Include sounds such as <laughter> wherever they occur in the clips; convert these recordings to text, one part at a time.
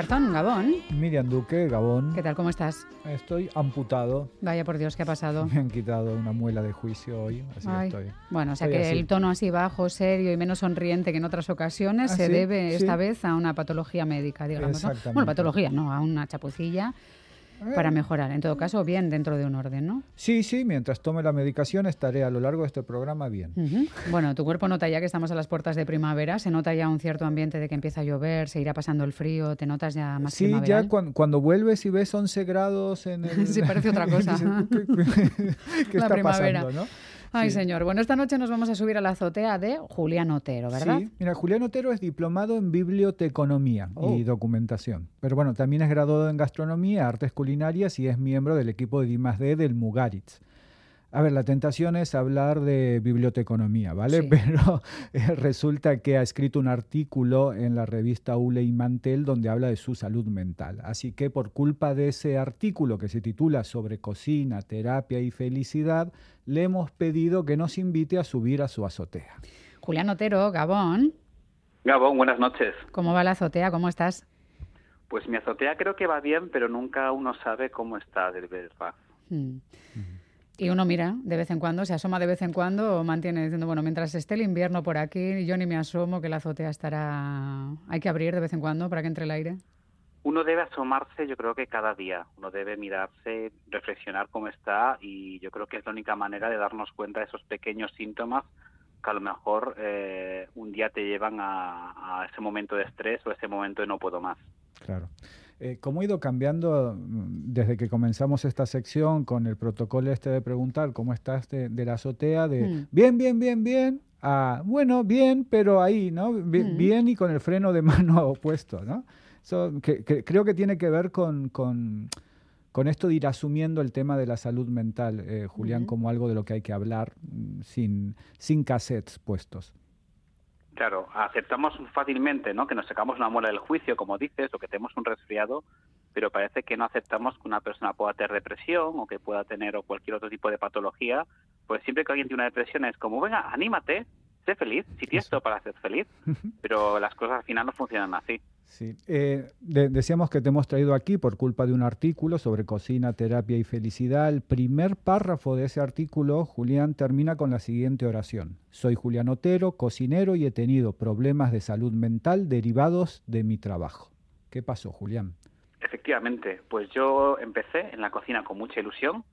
Garzón, Gabón. Miriam Duque, Gabón. ¿Qué tal? ¿Cómo estás? Estoy amputado. Vaya por Dios, ¿qué ha pasado? Me han quitado una muela de juicio hoy, así que estoy. Bueno, o sea estoy que así. el tono así bajo, serio y menos sonriente que en otras ocasiones Ah, se ¿sí? debe esta Sí. vez a una patología médica, digamos. ¿no? Exactamente. Bueno, patología, no, a una chapucilla para mejorar. En todo caso, bien dentro de un orden, ¿no? Sí, sí, mientras tome la medicación estaré a lo largo de este programa bien. Bueno, tu cuerpo nota ya que estamos a las puertas de primavera, se nota ya un cierto ambiente de que empieza a llover, se irá pasando el frío, te notas ya más Sí, ya primaveral? cuan- cuando vuelves y ves 11 grados en <laughs> el... Sí, parece otra <laughs> cosa. ¿qué, qué- qué <laughs> La está primavera. pasando, no? Ay, Sí. señor. Bueno, esta noche nos vamos a subir a la azotea de Julián Otero, ¿verdad? Sí, mira, Julián Otero es diplomado en biblioteconomía Oh. y documentación. Pero bueno, también es graduado en gastronomía, artes culinarias y es miembro del equipo de D+D del Mugaritz. A ver, la tentación es hablar de biblioteconomía, ¿vale? Sí. <laughs> Pero eh, resulta que ha escrito un artículo en la revista Ule y Mantel donde habla de su salud mental. Así que por culpa de ese artículo que se titula sobre cocina, terapia y felicidad, le hemos pedido que nos invite a subir a su azotea. Julián Otero, Gabón. Gabón, buenas noches. ¿Cómo va la azotea? ¿Cómo estás? Pues mi azotea creo que va bien, pero nunca uno sabe cómo está de verdad. Mm. Y uno mira de vez en cuando, se asoma de vez en cuando o mantiene diciendo, bueno, mientras esté el invierno por aquí, yo ni me asomo, que la azotea estará... Hay que abrir de vez en cuando para que entre el aire. Uno debe asomarse, yo creo que cada día. Uno debe mirarse, reflexionar cómo está y yo creo que es la única manera de darnos cuenta de esos pequeños síntomas que a lo mejor eh, un día te llevan a, a ese momento de estrés o ese momento de no puedo más. Claro. Eh, ¿Cómo ha ido cambiando mm, desde que comenzamos esta sección con el protocolo este de preguntar cómo estás de, de la azotea, de Mm. bien, bien, bien, bien, a bueno, bien, pero ahí, ¿no? Bi- Mm. Bien y con el freno de <laughs> mano opuesto, ¿no? Eso que, que- creo que tiene que ver con, con, con esto de ir asumiendo el tema de la salud mental, eh, Julián, como algo de lo que hay que hablar sin, sin cassettes puestos. Claro, aceptamos fácilmente ¿no? que nos sacamos una muela del juicio, como dices, o que tenemos un resfriado, pero parece que no aceptamos que una persona pueda tener depresión o que pueda tener o cualquier otro tipo de patología. Pues siempre que alguien tiene una depresión es como, venga, anímate, sé feliz, si tienes todo para ser feliz, <laughs> pero las cosas al final no funcionan así. Sí, eh, de- decíamos que te hemos traído aquí por culpa de un artículo sobre cocina, terapia y felicidad. El primer párrafo de ese artículo, Julián, termina con la siguiente oración. Soy Julián Otero, cocinero y he tenido problemas de salud mental derivados de mi trabajo. ¿Qué pasó, Julián? Efectivamente, pues yo empecé en la cocina con mucha ilusión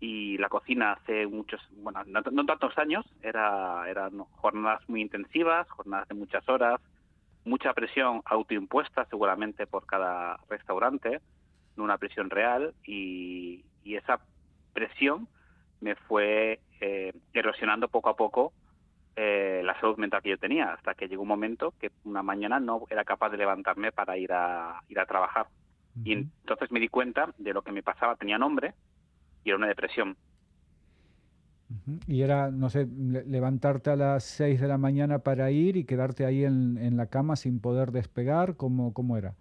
y la cocina hace muchos, bueno, no, no tantos años, era, eran jornadas muy intensivas, jornadas de muchas horas, mucha presión autoimpuesta seguramente por cada restaurante, no una presión real y, y esa presión me fue eh, erosionando poco a poco eh, la salud mental que yo tenía, hasta que llegó un momento que una mañana no era capaz de levantarme para ir a, ir a trabajar. Y entonces me di cuenta de lo que me pasaba, tenía nombre y era una depresión. Y era, no sé, le- levantarte a las 6 de la mañana para ir y quedarte ahí en, en la cama sin poder despegar, ¿cómo, cómo era?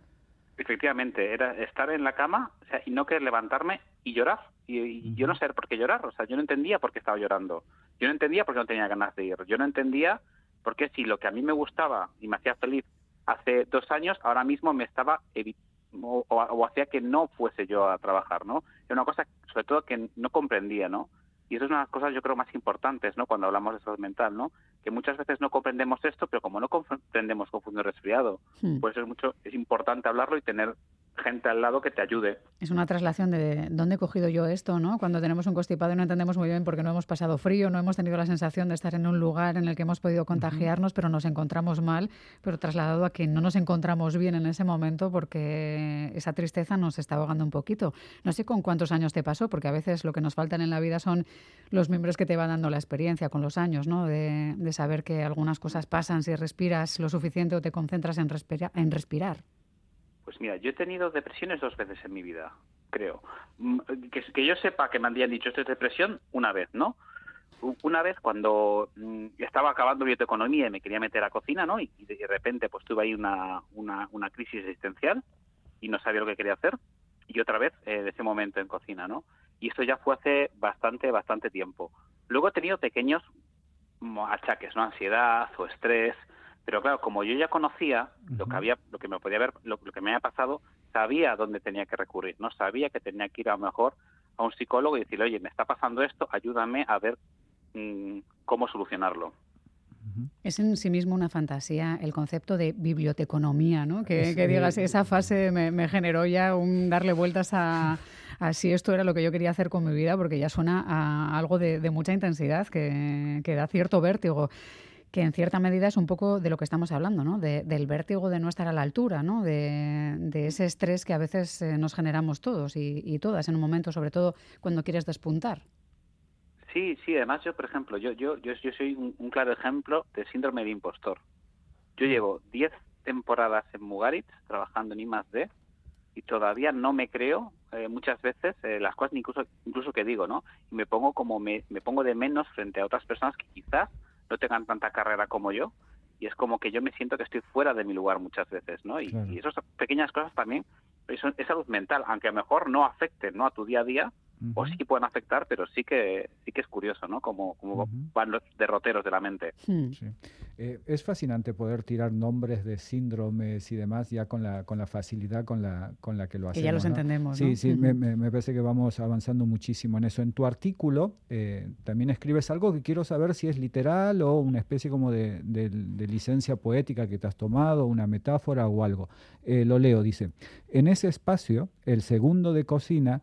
Efectivamente, era estar en la cama o sea, y no querer levantarme y llorar. Y, y yo no saber por qué llorar, o sea, yo no entendía por qué estaba llorando. Yo no entendía por qué no tenía ganas de ir. Yo no entendía por qué si lo que a mí me gustaba y me hacía feliz hace dos años, ahora mismo me estaba o, o- o hacía que no fuese yo a trabajar, ¿no? Era una cosa, sobre todo, que no comprendía, ¿no? Y eso es una de las cosas, yo creo, más importantes, ¿no? Cuando hablamos de salud mental, ¿no? Que muchas veces no comprendemos esto, pero como no comprendemos confusión resfriado, Hmm. por eso es mucho es importante hablarlo y tener gente al lado que te ayude. Es una traslación de dónde he cogido yo esto, ¿no? Cuando tenemos un constipado y no entendemos muy bien porque no hemos pasado frío, no hemos tenido la sensación de estar en un lugar en el que hemos podido contagiarnos, pero nos encontramos mal, pero trasladado a que no nos encontramos bien en ese momento porque esa tristeza nos está ahogando un poquito. No sé con cuántos años te pasó, porque a veces lo que nos faltan en la vida son los miembros que te va dando la experiencia con los años, ¿no? De, de saber que algunas cosas pasan si respiras lo suficiente o te concentras en, respira- en respirar. Pues mira, yo he tenido depresiones dos veces en mi vida, creo. Mm, Que, que yo sepa que me habían dicho esto es depresión una vez, ¿no? Una vez cuando mm, estaba acabando bioteconomía y me quería meter a cocina, ¿no? Y, de repente pues tuve ahí una, una, crisis existencial y no sabía lo que quería hacer. Y otra vez eh, ese momento en cocina, ¿no? Y esto ya fue hace bastante, bastante tiempo. Luego he tenido pequeños mm, achaques, ¿no? Ansiedad o estrés, Pero claro, como yo ya conocía lo que había, lo que me podía haber, lo, que me había pasado, sabía dónde tenía que recurrir, no sabía que tenía que ir a lo mejor a un psicólogo y decirle, oye, me está pasando esto, ayúdame a ver mm, cómo solucionarlo. Es en sí mismo una fantasía el concepto de biblioteconomía, ¿no? Que, digas, esa fase me, generó ya un darle vueltas a, si esto era lo que yo quería hacer con mi vida, porque ya suena a algo de, mucha intensidad que, da cierto vértigo que en cierta medida es un poco de lo que estamos hablando, ¿no? del vértigo de no estar a la altura, ¿no? De, ese estrés que a veces eh, nos generamos todos y, y, todas en un momento, sobre todo cuando quieres despuntar. Sí, sí, además yo, por ejemplo, yo, yo, yo, yo soy un, claro ejemplo de síndrome de impostor. Yo llevo 10 temporadas en Mugaritz trabajando en I D y todavía no me creo eh, muchas veces eh, las cosas incluso incluso que digo, ¿no? Y me pongo como me, me pongo de menos frente a otras personas que quizás no tengan tanta carrera como yo y es como que yo me siento que estoy fuera de mi lugar muchas veces, ¿no? Y, y esas pequeñas cosas también eso es salud mental, aunque a lo mejor no afecten ¿no? a tu día a día, o sí pueden afectar, pero sí que sí que es curioso, ¿no? Como, como van los derroteros de la mente. Hmm. Eh, es fascinante poder tirar nombres de síndromes y demás ya con la con la facilidad con la con la que lo hacemos. Que ya los entendemos. Sí, sí, me, me, parece que vamos avanzando muchísimo en eso. En tu artículo eh, también escribes algo que quiero saber si es literal o una especie como de, de, licencia poética que te has tomado, una metáfora o algo. Eh, lo leo, dice, en ese espacio, el segundo de cocina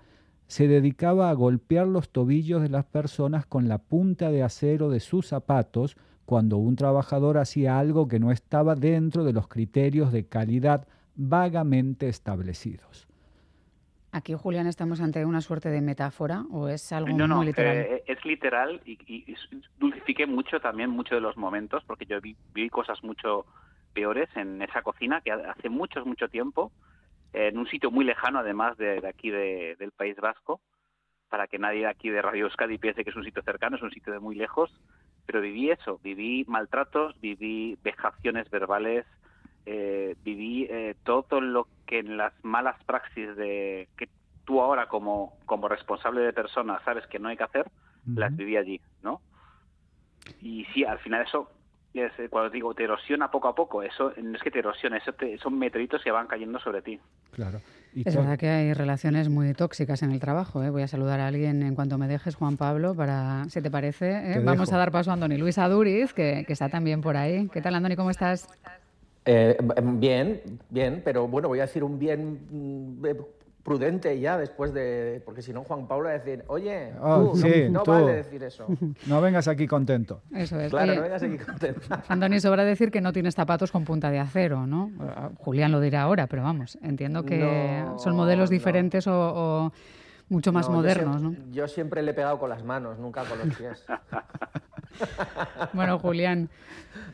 se dedicaba a golpear los tobillos de las personas con la punta de acero de sus zapatos cuando un trabajador hacía algo que no estaba dentro de los criterios de calidad vagamente establecidos. Aquí, Julián, estamos ante una suerte de metáfora o es algo no, muy literal. Eh, es literal y, y, dulcifiqué mucho también muchos de los momentos porque yo vi, vi, cosas mucho peores en esa cocina que hace mucho, mucho tiempo en un sitio muy lejano, además de, aquí del País Vasco, para que nadie aquí de Radio Euskadi piense que es un sitio cercano, es un sitio de muy lejos, pero viví eso, viví maltratos, viví vejaciones verbales, eh, viví eh, todo lo que en las malas praxis de que tú ahora como, como responsable de personas sabes que no hay que hacer, las viví allí, ¿no? Y sí, al final eso es, eh, cuando digo te erosiona poco a poco, eso no es que te erosiona, eso son meteoritos que van cayendo sobre ti. Claro. es verdad que hay relaciones muy tóxicas en el trabajo. ¿eh? Voy a saludar a alguien en cuanto me dejes, Juan Pablo, para, si te parece, ¿eh? vamos a dar paso a Andoni Luis Aduriz, que, que, está también por ahí. ¿Qué tal, Andoni? ¿Cómo estás? bien, bien, pero bueno, voy a decir un bien mm, prudente ya después de. Porque si no, Juan Pablo va a decir, oye, oh, no, vale decir eso. <laughs> No vengas aquí contento. Eso es. Claro, no vengas aquí contento. <laughs> Andoni, sobra decir que no tienes zapatos con punta de acero, ¿no? Julián lo dirá ahora, pero vamos, entiendo que son modelos diferentes o, mucho más modernos, ¿no? Yo siempre le he pegado con las manos, nunca con los pies. <laughs> bueno, Julián,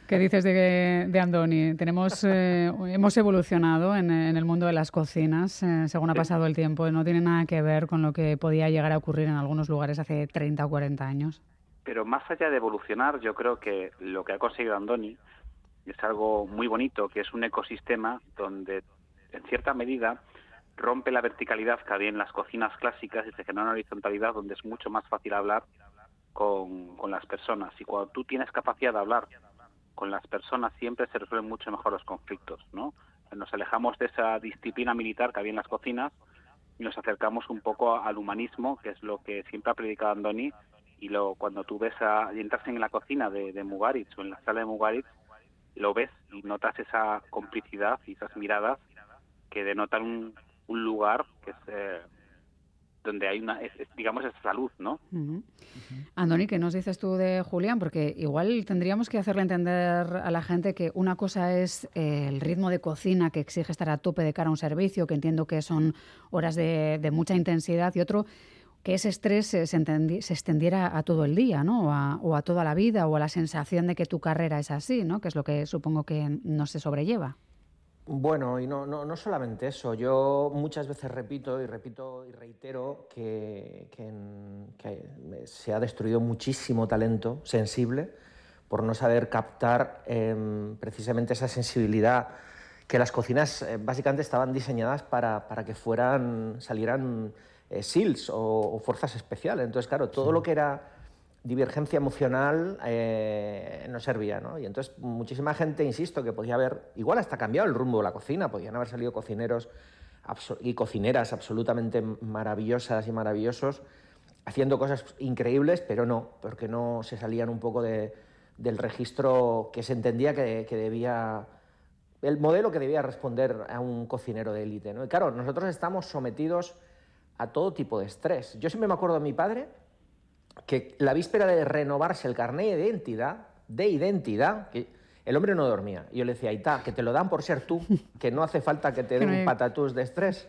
¿qué dices de, Andoni? Tenemos, eh, hemos evolucionado en, el mundo de las cocinas eh, según ha pasado el tiempo. No tiene nada que ver con lo que podía llegar a ocurrir en algunos lugares hace 30 o 40 años. Pero más allá de evolucionar, yo creo que lo que ha conseguido Andoni es algo muy bonito, que es un ecosistema donde, en cierta medida, rompe la verticalidad que había en las cocinas clásicas y se genera una horizontalidad donde es mucho más fácil hablar con, con las personas. Y cuando tú tienes capacidad de hablar con las personas, siempre se resuelven mucho mejor los conflictos, ¿no? Nos alejamos de esa disciplina militar que había en las cocinas y nos acercamos un poco al humanismo, que es lo que siempre ha predicado Andoni. Y lo, cuando tú ves a, y entras en la cocina de, de Mugaritz o en la sala de Mugaritz, lo ves y notas esa complicidad y esas miradas que denotan un, un lugar que es eh, donde hay una, digamos, esa salud, ¿no? Andoni, ¿qué nos dices tú de Julián? Porque igual tendríamos que hacerle entender a la gente que una cosa es eh, el ritmo de cocina que exige estar a tope de cara a un servicio, que entiendo que son horas de, mucha intensidad, y otro que ese estrés se, se, extendiera a todo el día, ¿no? O a, o a, toda la vida, o a la sensación de que tu carrera es así, ¿no? Que es lo que supongo que no se sobrelleva. Bueno, y no, no, no, solamente eso. Yo muchas veces repito y repito y reitero que, se ha destruido muchísimo talento sensible por no saber captar em, precisamente esa sensibilidad que las cocinas eh, básicamente estaban diseñadas para, para que fueran, salieran eh, SEALs o, fuerzas especiales. Entonces, claro, todo lo que era divergencia emocional eh, no servía, ¿no? Y entonces muchísima gente, insisto, que podía haber, igual hasta cambiado el rumbo de la cocina, podían haber salido cocineros y cocineras absolutamente maravillosas y maravillosos, haciendo cosas increíbles, pero no, porque no se salían un poco de, del registro que se entendía que, que, debía, el modelo que debía responder a un cocinero de élite, ¿no? Y claro, nosotros estamos sometidos a todo tipo de estrés. Yo siempre me acuerdo de mi padre, que la víspera de renovarse el carnet de identidad, de identidad, que el hombre no dormía. Y yo le decía, Aita, que te lo dan por ser tú, que no hace falta que te <laughs> den un patatús de estrés,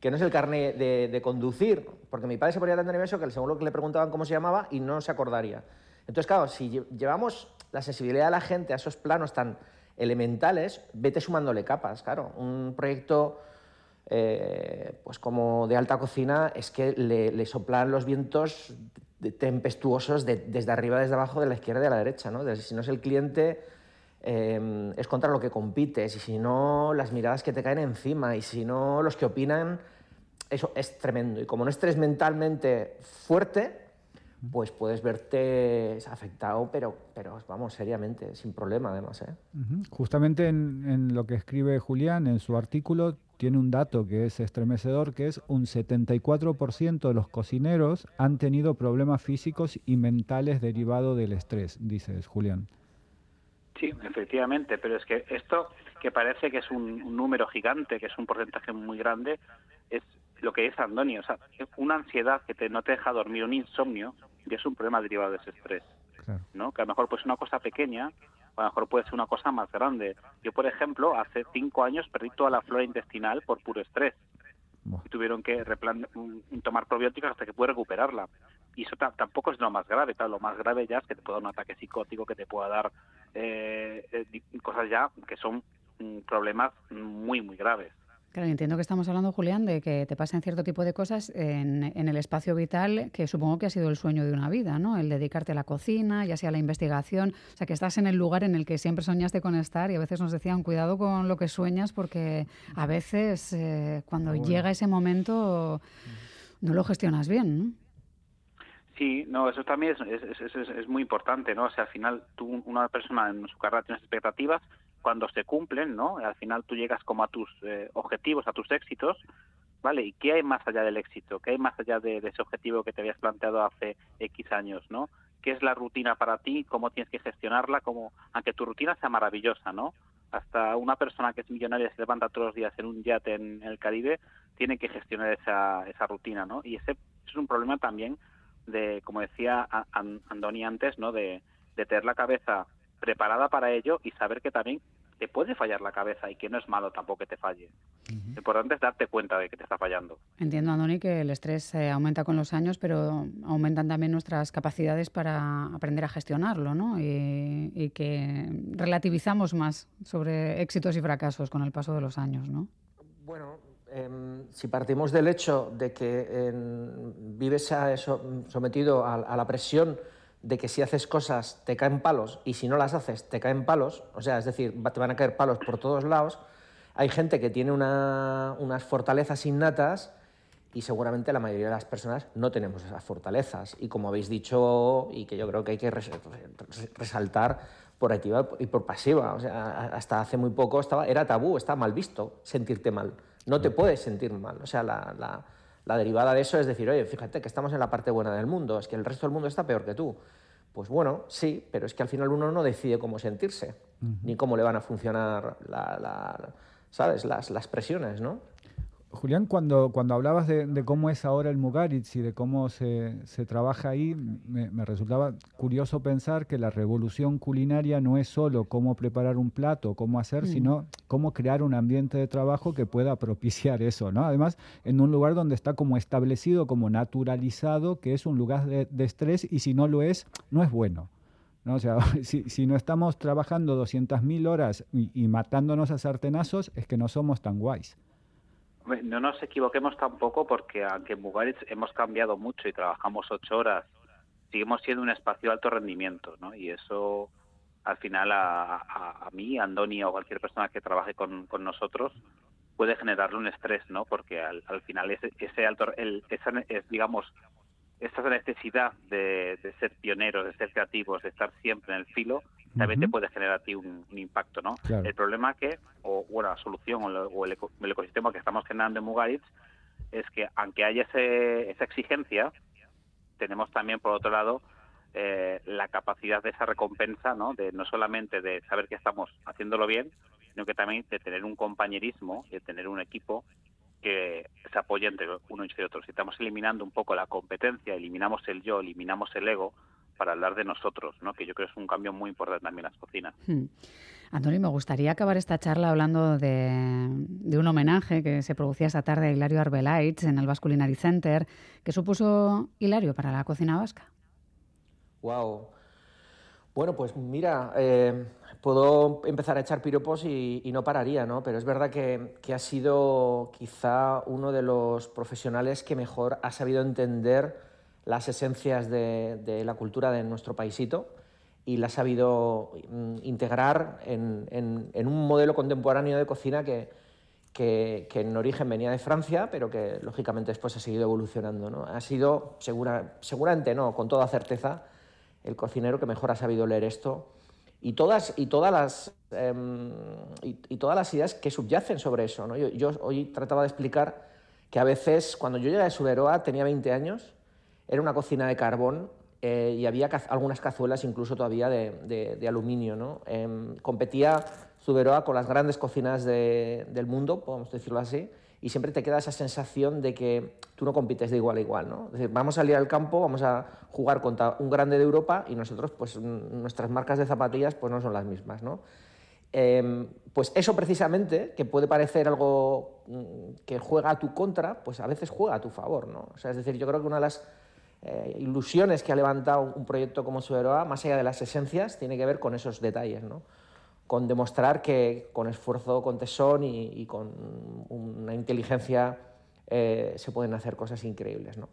que no es el carnet de, conducir, porque mi padre se ponía tan nervioso que el segundo que le preguntaban cómo se llamaba y no se acordaría. Entonces, claro, si llevamos la sensibilidad de la gente a esos planos tan elementales, vete sumándole capas, claro. Un proyecto eh, pues como de alta cocina es que le soplan los vientos tempestuosos desde arriba, desde abajo, de la izquierda y de la derecha. ¿no? si no es el cliente, eh, es contra lo que compites, y si no, las miradas que te caen encima, y si no, los que opinan, eso es tremendo. Y como no estés mentalmente fuerte, pues puedes verte afectado, pero, pero vamos, seriamente, sin problema además. ¿eh? Justamente en, en, lo que escribe Julián en su artículo, tiene un dato que es estremecedor, que es un 74% de los cocineros han tenido problemas físicos y mentales derivados del estrés, dice Julián. Sí, efectivamente, pero es que esto que parece que es un, número gigante, que es un porcentaje muy grande, es lo que es Andoni, o sea, una ansiedad que te, no te deja dormir, un insomnio, y es un problema derivado de ese estrés, ¿no? Que a lo mejor pues una cosa pequeña a lo mejor puede ser una cosa más grande. Yo, por ejemplo, hace cinco años perdí toda la flora intestinal por puro estrés. Y tuvieron que mm, tomar probióticos hasta que pude recuperarla. Y eso tampoco es lo más grave. Tal. Lo más grave ya es que te pueda dar un ataque psicótico, que te pueda dar eh, eh, cosas ya que son mm, problemas muy, muy graves. Claro, entiendo que estamos hablando, Julián, de que te pasen cierto tipo de cosas en, el espacio vital que supongo que ha sido el sueño de una vida, ¿no? El dedicarte a la cocina, ya sea a la investigación, o sea, que estás en el lugar en el que siempre soñaste con estar y a veces nos decían, cuidado con lo que sueñas porque a veces eh, cuando llega ese momento no lo gestionas bien, ¿no? Sí, no, eso también es, es, es, es, muy importante, ¿no? O sea, al final tú, una persona en su carrera tiene expectativas, cuando se cumplen, ¿no? Al final tú llegas como a tus eh, objetivos, a tus éxitos, ¿vale? ¿Y qué hay más allá del éxito? ¿Qué hay más allá de, ese objetivo que te habías planteado hace X años, ¿no? ¿Qué es la rutina para ti? ¿Cómo tienes que gestionarla? Como, aunque tu rutina sea maravillosa, ¿no? Hasta una persona que es millonaria se levanta todos los días en un yate en, el Caribe, tiene que gestionar esa, esa rutina, ¿no? Y ese es un problema también de, como decía Andoni antes, ¿no? De, de tener la cabeza preparada para ello y saber que también te puede fallar la cabeza y que no es malo tampoco que te falle. Lo importante es darte cuenta de que te está fallando. Entiendo, Andoni, que el estrés eh, aumenta con los años, pero aumentan también nuestras capacidades para aprender a gestionarlo, ¿no? Y, que relativizamos más sobre éxitos y fracasos con el paso de los años, ¿no? Bueno, em, si partimos del hecho de que vives a eso, sometido a la presión de que si haces cosas te caen palos y si no las haces te caen palos, o sea, es decir, te van a caer palos por todos lados, hay gente que tiene unas fortalezas innatas y seguramente la mayoría de las personas no tenemos esas fortalezas. Y como habéis dicho, y que yo creo que hay que resaltar por activa y por pasiva, o sea, hasta hace muy poco estaba, era tabú, estaba mal visto sentirte mal. No te puedes sentir mal. O sea, la la derivada de eso es decir, oye, fíjate que estamos en la parte buena del mundo, es que el resto del mundo está peor que tú. Pues bueno, sí, pero es que al final uno no decide cómo sentirse, ni cómo le van a funcionar ¿sabes? Las, las presiones, ¿no? Julián, cuando, cuando hablabas de, cómo es ahora el Mugaritz y de cómo se, se trabaja ahí, me, resultaba curioso pensar que la revolución culinaria no es solo cómo preparar un plato, cómo hacer, mm. sino cómo crear un ambiente de trabajo que pueda propiciar eso, ¿no? Además, en un lugar donde está como establecido, como naturalizado, que es un lugar de, estrés y si no lo es, no es bueno. ¿no? O sea, <laughs> si, si no estamos trabajando 200.000 horas y, y matándonos a sartenazos, es que no somos tan guays. No nos equivoquemos tampoco porque aunque en Mugaritz hemos cambiado mucho y trabajamos ocho horas, seguimos siendo un espacio de alto rendimiento, ¿no? Y eso al final a, a, mí, a Andoni o cualquier persona que trabaje con, nosotros puede generarle un estrés, ¿no? Porque al, final ese, ese alto, el, esa, es, digamos, esta necesidad de, ser pioneros, de ser creativos, de estar siempre en el filo, también te puede generar a ti un, impacto, ¿no? El problema que, o bueno, la solución o, el, ecosistema que estamos generando en Mugaritz es que aunque haya esa exigencia, tenemos también por otro lado eh, la capacidad de esa recompensa, ¿no? De no solamente de saber que estamos haciéndolo bien, sino que también de tener un compañerismo, de tener un equipo que se apoye entre uno y otro. Si estamos eliminando un poco la competencia, eliminamos el yo, eliminamos el ego para hablar de nosotros, ¿no? que yo creo que es un cambio muy importante también en las cocinas. Hmm. Antonio, me gustaría acabar esta charla hablando de, un homenaje que se producía esta tarde a Hilario Arbelaitz en el Basque Culinary Center. ¿Qué supuso Hilario para la cocina vasca? Wow. Bueno, pues mira, eh, puedo empezar a echar piropos y, no pararía, ¿no? Pero es verdad que, ha sido quizá uno de los profesionales que mejor ha sabido entender las esencias de, la cultura de nuestro paisito y la ha sabido mm, integrar en, un modelo contemporáneo de cocina que, que, en origen venía de Francia, pero que lógicamente después ha seguido evolucionando. ¿no? Ha sido, segura, seguramente no, con toda certeza, el cocinero que mejor ha sabido leer esto y todas, y todas, las, em, y, todas las ideas que subyacen sobre eso. Yo, hoy trataba de explicar que a veces, cuando yo llegué a Suberoa, tenía 20 años, era una cocina de carbón eh, y había algunas cazuelas incluso todavía de, aluminio. Em, competía Suberoa con las grandes cocinas del mundo, podemos decirlo así, y siempre te queda esa sensación de que tú no compites de igual a igual, ¿no? Es decir, vamos a salir al campo, vamos a jugar contra un grande de Europa y nosotros, pues nuestras marcas de zapatillas pues no son las mismas, ¿no? Em, pues eso precisamente, que puede parecer algo mm, que juega a tu contra, pues a veces juega a tu favor, ¿no? O sea, es decir, yo creo que una de las eh, ilusiones que ha levantado un proyecto como Sueroa, más allá de las esencias, tiene que ver con esos detalles, ¿no? Con demostrar que con esfuerzo, con tesón y, con una inteligencia eh, se pueden hacer cosas increíbles. ¿no?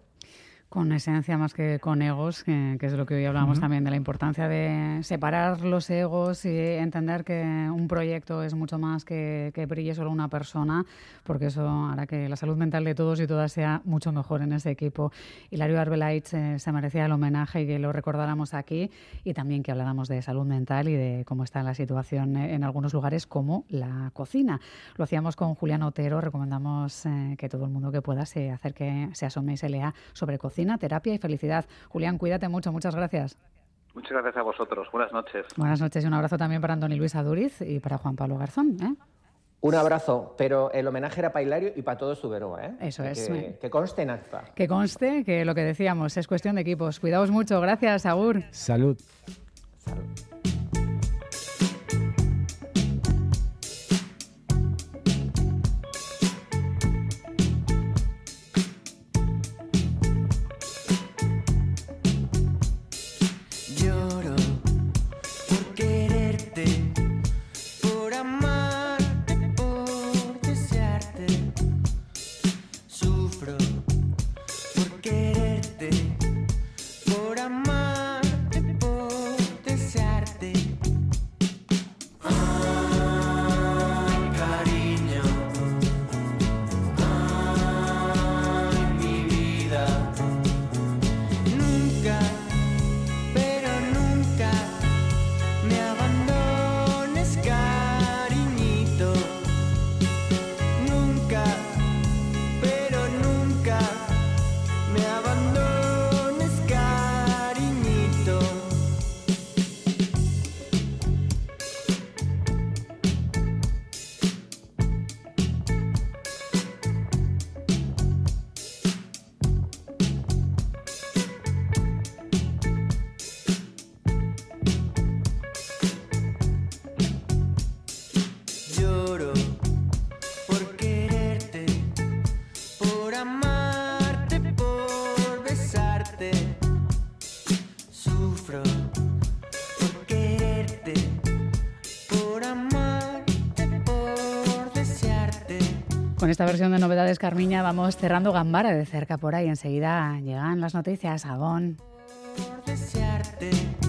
Con esencia más que con egos, que, es lo que hoy hablábamos también, de la importancia de separar los egos y entender que un proyecto es mucho más que, que brille solo una persona, porque eso hará que la salud mental de todos y todas sea mucho mejor en ese equipo. Hilario Arbelaitz eh, se merecía el homenaje y que lo recordáramos aquí y también que habláramos de salud mental y de cómo está la situación en algunos lugares como la cocina. Lo hacíamos con Julián Otero, recomendamos eh, que todo el mundo que pueda se acerque, se asome y se lea sobre cocina terapia y felicidad. Julián, cuídate mucho, muchas gracias. Muchas gracias a vosotros. Buenas noches. Buenas noches y un abrazo también para Antoni Luis Aduriz y para Juan Pablo Garzón. ¿eh? Un abrazo, pero el homenaje era para Hilario y para todo su ¿eh? Eso es. Que, que, conste en acta. Que conste que lo que decíamos es cuestión de equipos. Cuidaos mucho. Gracias, Agur. Salud. Salud. porque Con esta versión de novedades, Carmiña, vamos cerrando Gambara de cerca por ahí. Enseguida llegan las noticias. Agón. Por.